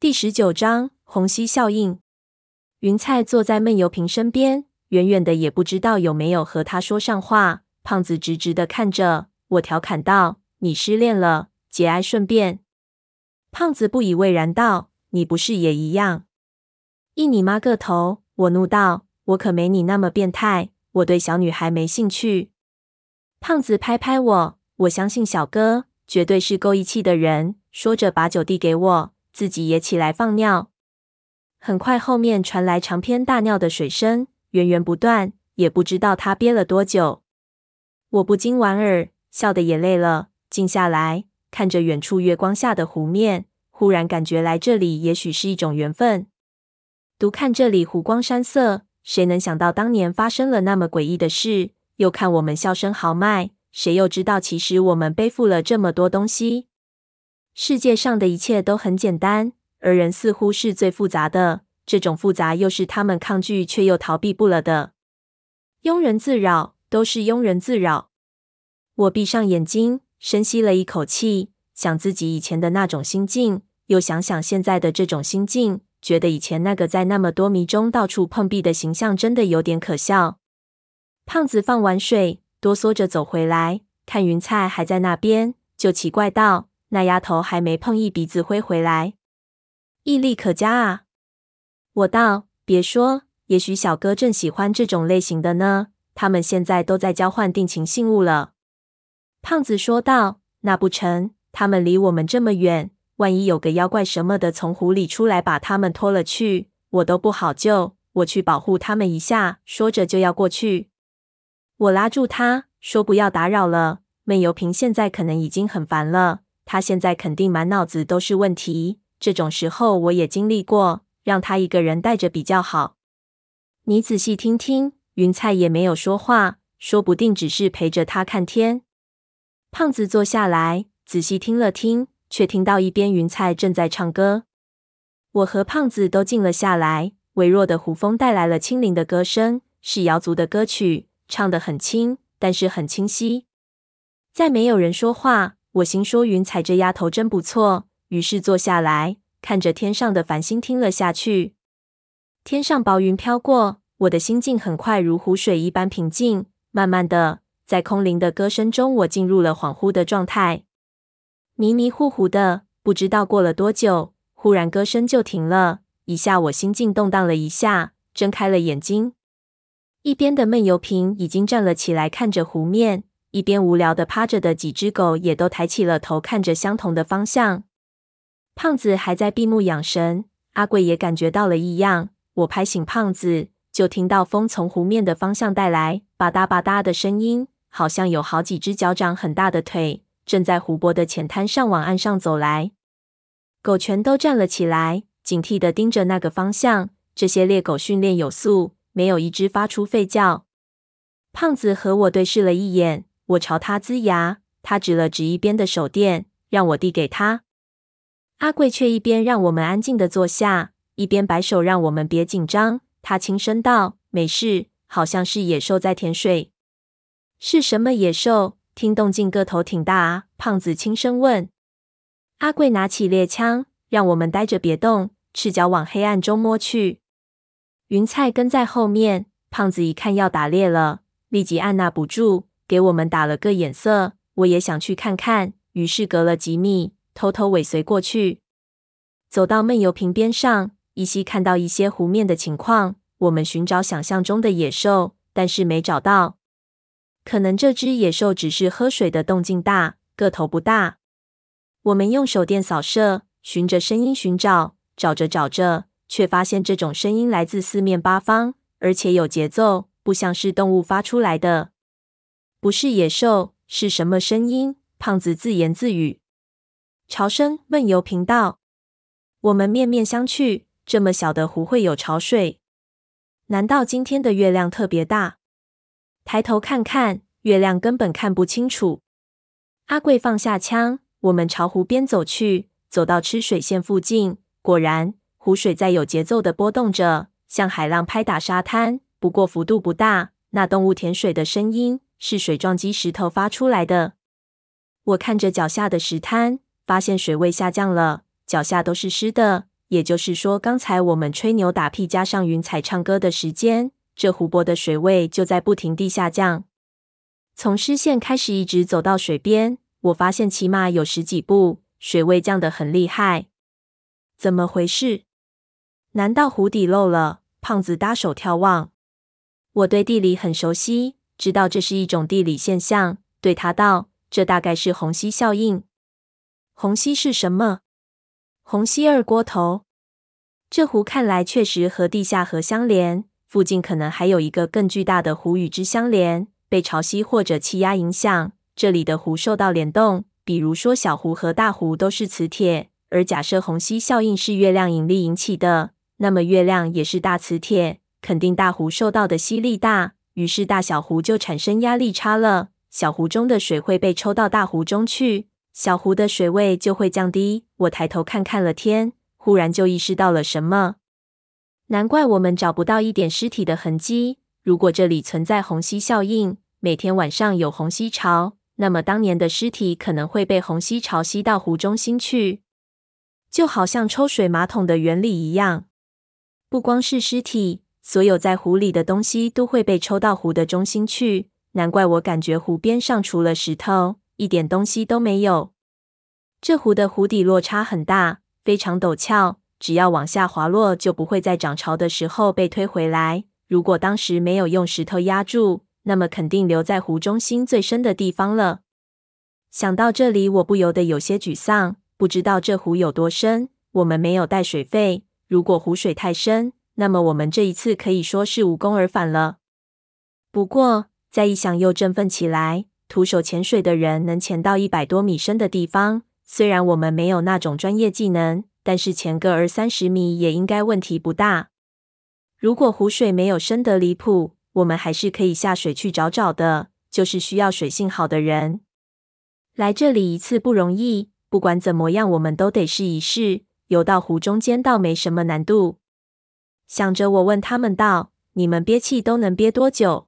第十九章虹吸效应。云菜坐在闷油瓶身边，远远的也不知道有没有和他说上话。胖子直直的看着我，调侃道：“你失恋了，节哀顺变。”胖子不以为然道：“你不是也一样？”一你妈个头！我怒道：“我可没你那么变态，我对小女孩没兴趣。”胖子拍拍我：“我相信小哥绝对是够义气的人。”说着把酒递给我。自己也起来放尿，很快后面传来长篇大尿的水声，源源不断，也不知道他憋了多久。我不禁莞尔，笑得也累了，静下来看着远处月光下的湖面，忽然感觉来这里也许是一种缘分。独看这里湖光山色，谁能想到当年发生了那么诡异的事？又看我们笑声豪迈，谁又知道其实我们背负了这么多东西？世界上的一切都很简单，而人似乎是最复杂的。这种复杂又是他们抗拒却又逃避不了的。庸人自扰，都是庸人自扰。我闭上眼睛，深吸了一口气，想自己以前的那种心境，又想想现在的这种心境，觉得以前那个在那么多迷中到处碰壁的形象，真的有点可笑。胖子放完水，哆嗦着走回来，看云菜还在那边，就奇怪道。那丫头还没碰一鼻子灰回来，毅力可嘉啊！我道：别说，也许小哥正喜欢这种类型的呢。他们现在都在交换定情信物了。胖子说道：那不成，他们离我们这么远，万一有个妖怪什么的从湖里出来把他们拖了去，我都不好救。我去保护他们一下。说着就要过去，我拉住他说：不要打扰了。闷油瓶现在可能已经很烦了。他现在肯定满脑子都是问题，这种时候我也经历过，让他一个人带着比较好。你仔细听听，云菜也没有说话，说不定只是陪着他看天。胖子坐下来，仔细听了听，却听到一边云菜正在唱歌。我和胖子都静了下来，微弱的湖风带来了轻灵的歌声，是瑶族的歌曲，唱得很轻，但是很清晰。再没有人说话。我心说云彩这丫头真不错，于是坐下来看着天上的繁星听了下去。天上薄云飘过，我的心境很快如湖水一般平静。慢慢的，在空灵的歌声中，我进入了恍惚的状态，迷迷糊糊的，不知道过了多久，忽然歌声就停了。一下我心境动荡了一下，睁开了眼睛。一边的闷油瓶已经站了起来，看着湖面。一边无聊的趴着的几只狗也都抬起了头，看着相同的方向。胖子还在闭目养神，阿贵也感觉到了异样。我拍醒胖子，就听到风从湖面的方向带来吧嗒吧嗒的声音，好像有好几只脚掌很大的腿正在湖泊的浅滩上往岸上走来。狗全都站了起来，警惕的盯着那个方向。这些猎狗训练有素，没有一只发出吠叫。胖子和我对视了一眼。我朝他呲牙，他指了指一边的手电，让我递给他。阿贵却一边让我们安静的坐下，一边摆手让我们别紧张。他轻声道：“没事，好像是野兽在舔水。”是什么野兽？听动静个头挺大啊！胖子轻声问。阿贵拿起猎枪，让我们待着别动，赤脚往黑暗中摸去。云菜跟在后面，胖子一看要打猎了，立即按捺不住。给我们打了个眼色，我也想去看看，于是隔了几米，偷偷尾随过去。走到闷油瓶边上，依稀看到一些湖面的情况。我们寻找想象中的野兽，但是没找到。可能这只野兽只是喝水的动静大，个头不大。我们用手电扫射，循着声音寻找，找着找着，却发现这种声音来自四面八方，而且有节奏，不像是动物发出来的。不是野兽，是什么声音？胖子自言自语。潮声，问游频道。我们面面相觑，这么小的湖会有潮水？难道今天的月亮特别大？抬头看看，月亮根本看不清楚。阿贵放下枪，我们朝湖边走去。走到吃水线附近，果然湖水在有节奏的波动着，像海浪拍打沙滩，不过幅度不大。那动物舔水的声音。是水撞击石头发出来的。我看着脚下的石滩，发现水位下降了，脚下都是湿的，也就是说，刚才我们吹牛打屁加上云彩唱歌的时间，这湖泊的水位就在不停地下降。从湿线开始一直走到水边，我发现起码有十几步，水位降得很厉害。怎么回事？难道湖底漏了？胖子搭手眺望。我对地理很熟悉，知道这是一种地理现象。对他道：“这大概是虹吸效应。”虹吸是什么？虹吸二锅头。这湖看来确实和地下河相连，附近可能还有一个更巨大的湖与之相连。被潮汐或者气压影响，这里的湖受到联动。比如说，小湖和大湖都是磁铁。而假设虹吸效应是月亮引力引起的，那么月亮也是大磁铁，肯定大湖受到的吸力大，于是大小湖就产生压力差了。小湖中的水会被抽到大湖中去，小湖的水位就会降低。我抬头看看了天，忽然就意识到了什么。难怪我们找不到一点尸体的痕迹。如果这里存在虹吸效应，每天晚上有虹吸潮，那么当年的尸体可能会被虹吸潮吸到湖中心去。就好像抽水马桶的原理一样，不光是尸体，所有在湖里的东西都会被抽到湖的中心去。难怪我感觉湖边上除了石头，一点东西都没有。这湖的湖底落差很大，非常陡峭，只要往下滑落，就不会在涨潮的时候被推回来。如果当时没有用石头压住，那么肯定留在湖中心最深的地方了。想到这里，我不由得有些沮丧。不知道这湖有多深，我们没有带水费。如果湖水太深，那么我们这一次可以说是无功而返了。不过，再一想又振奋起来。徒手潜水的人能潜到一百多米深的地方，虽然我们没有那种专业技能，但是潜个二三十米也应该问题不大。如果湖水没有深得离谱，我们还是可以下水去找找的，就是需要水性好的人。来这里一次不容易。不管怎么样，我们都得试一试。游到湖中间倒没什么难度。想着，我问他们道：“你们憋气都能憋多久？”